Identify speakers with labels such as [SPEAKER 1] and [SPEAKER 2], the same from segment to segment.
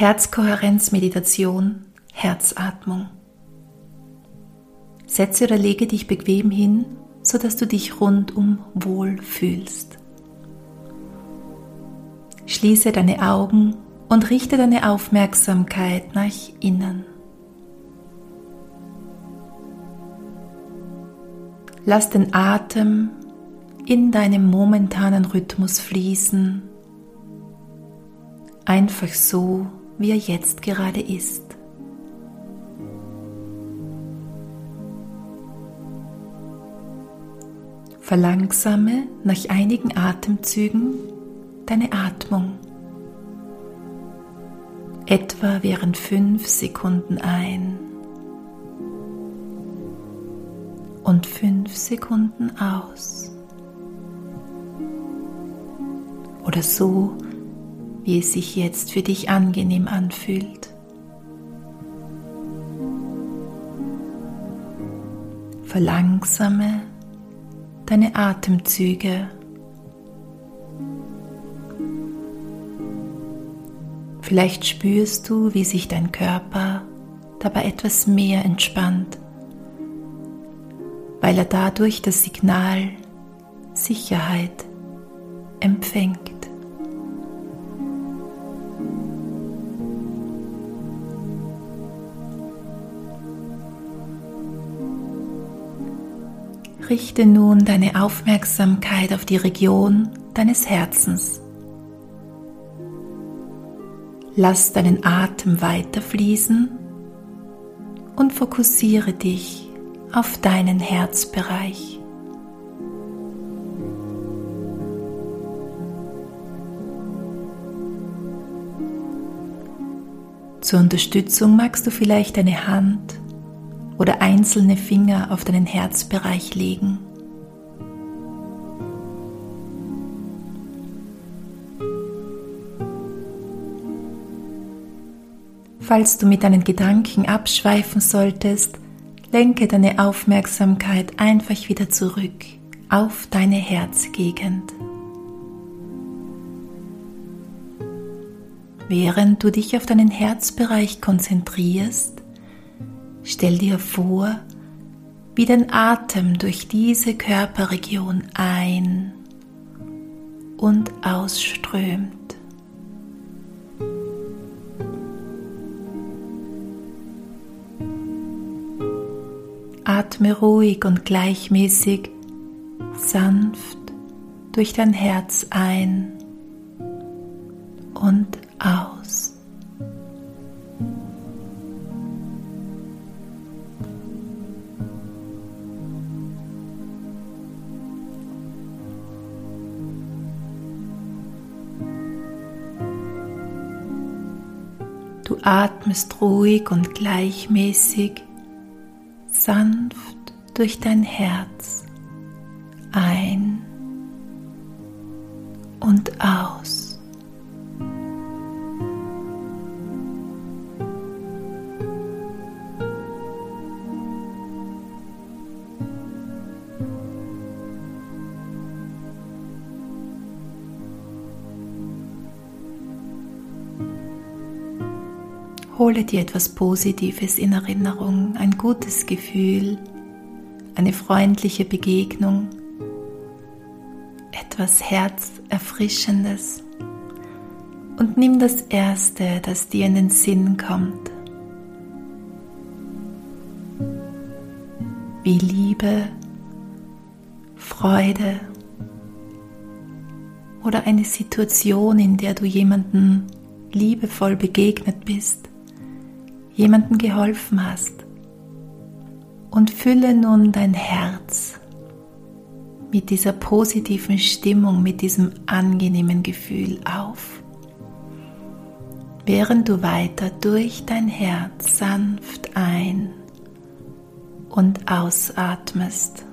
[SPEAKER 1] Herzkohärenzmeditation, Herzatmung. Setze oder lege dich bequem hin, sodass du dich rundum wohl fühlst. Schließe deine Augen und richte deine Aufmerksamkeit nach innen. Lass den Atem in deinem momentanen Rhythmus fließen, einfach so, wie er jetzt gerade ist. Verlangsame nach einigen Atemzügen deine Atmung. Etwa während fünf Sekunden ein und fünf Sekunden aus. Oder so, wie es sich jetzt für dich angenehm anfühlt. Verlangsame deine Atemzüge. Vielleicht spürst du, wie sich dein Körper dabei etwas mehr entspannt, weil er dadurch das Signal Sicherheit empfängt. Richte nun deine Aufmerksamkeit auf die Region deines Herzens. Lass deinen Atem weiterfließen und fokussiere dich auf deinen Herzbereich. Zur Unterstützung magst du vielleicht deine Hand oder einzelne Finger auf deinen Herzbereich legen. Falls du mit deinen Gedanken abschweifen solltest, lenke deine Aufmerksamkeit einfach wieder zurück auf deine Herzgegend. Während du dich auf deinen Herzbereich konzentrierst, Stell dir vor, wie dein Atem durch diese Körperregion ein und ausströmt. Atme ruhig und gleichmäßig sanft durch dein Herz ein und aus. Atmest ruhig und gleichmäßig, sanft durch dein Herz ein und aus. Hole dir etwas Positives in Erinnerung, ein gutes Gefühl, eine freundliche Begegnung, etwas Herzerfrischendes und nimm das Erste, das dir in den Sinn kommt. Wie Liebe, Freude oder eine Situation, in der du jemanden liebevoll begegnet bist jemandem geholfen hast. Und fülle nun dein Herz mit dieser positiven Stimmung, mit diesem angenehmen Gefühl auf, während du weiter durch dein Herz sanft ein und ausatmest.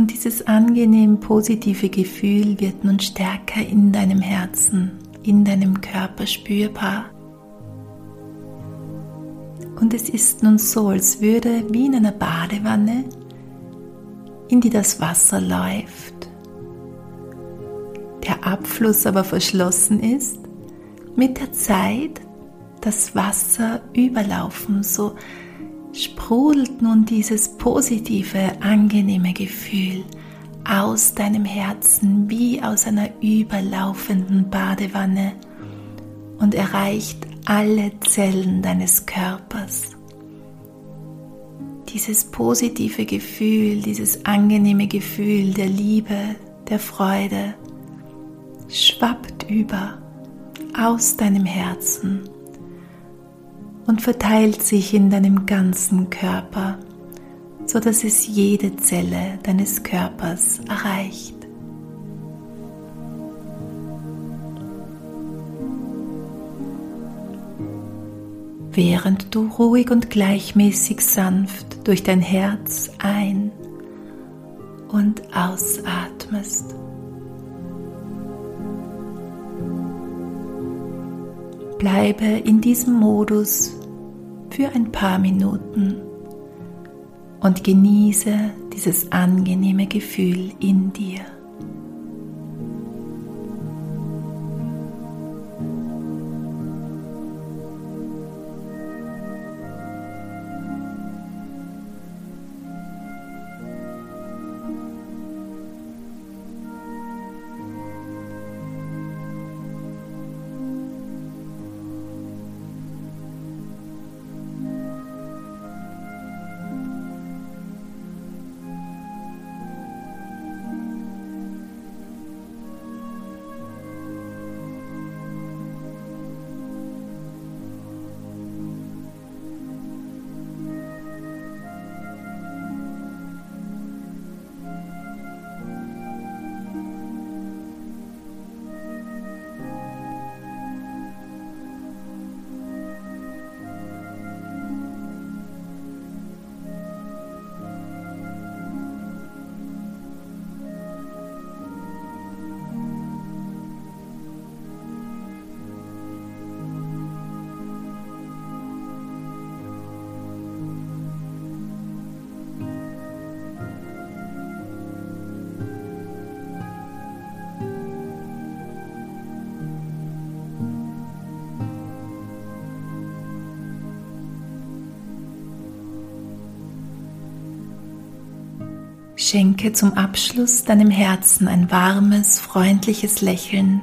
[SPEAKER 1] Und dieses angenehm positive Gefühl wird nun stärker in deinem Herzen, in deinem Körper spürbar. Und es ist nun so, als würde wie in einer Badewanne in die das Wasser läuft, der Abfluss aber verschlossen ist, mit der Zeit das Wasser überlaufen, so sprudelt nun dieses positive, angenehme Gefühl aus deinem Herzen wie aus einer überlaufenden Badewanne und erreicht alle Zellen deines Körpers. Dieses positive Gefühl, dieses angenehme Gefühl der Liebe, der Freude schwappt über aus deinem Herzen und verteilt sich in deinem ganzen Körper, so dass es jede Zelle deines Körpers erreicht. Während du ruhig und gleichmäßig sanft durch dein Herz ein- und ausatmest. Bleibe in diesem Modus für ein paar Minuten und genieße dieses angenehme Gefühl in dir. Schenke zum Abschluss deinem Herzen ein warmes, freundliches Lächeln.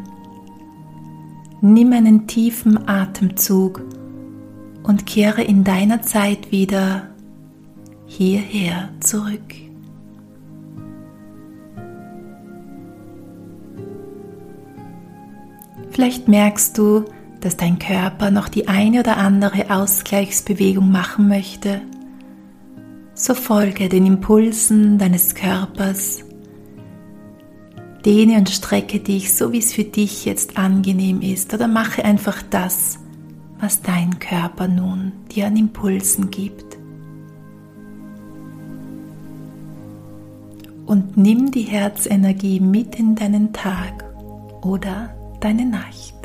[SPEAKER 1] Nimm einen tiefen Atemzug und kehre in deiner Zeit wieder hierher zurück. Vielleicht merkst du, dass dein Körper noch die eine oder andere Ausgleichsbewegung machen möchte so folge den Impulsen deines Körpers. Dehne und strecke dich, so wie es für dich jetzt angenehm ist, oder mache einfach das, was dein Körper nun dir an Impulsen gibt. Und nimm die Herzenergie mit in deinen Tag oder deine Nacht.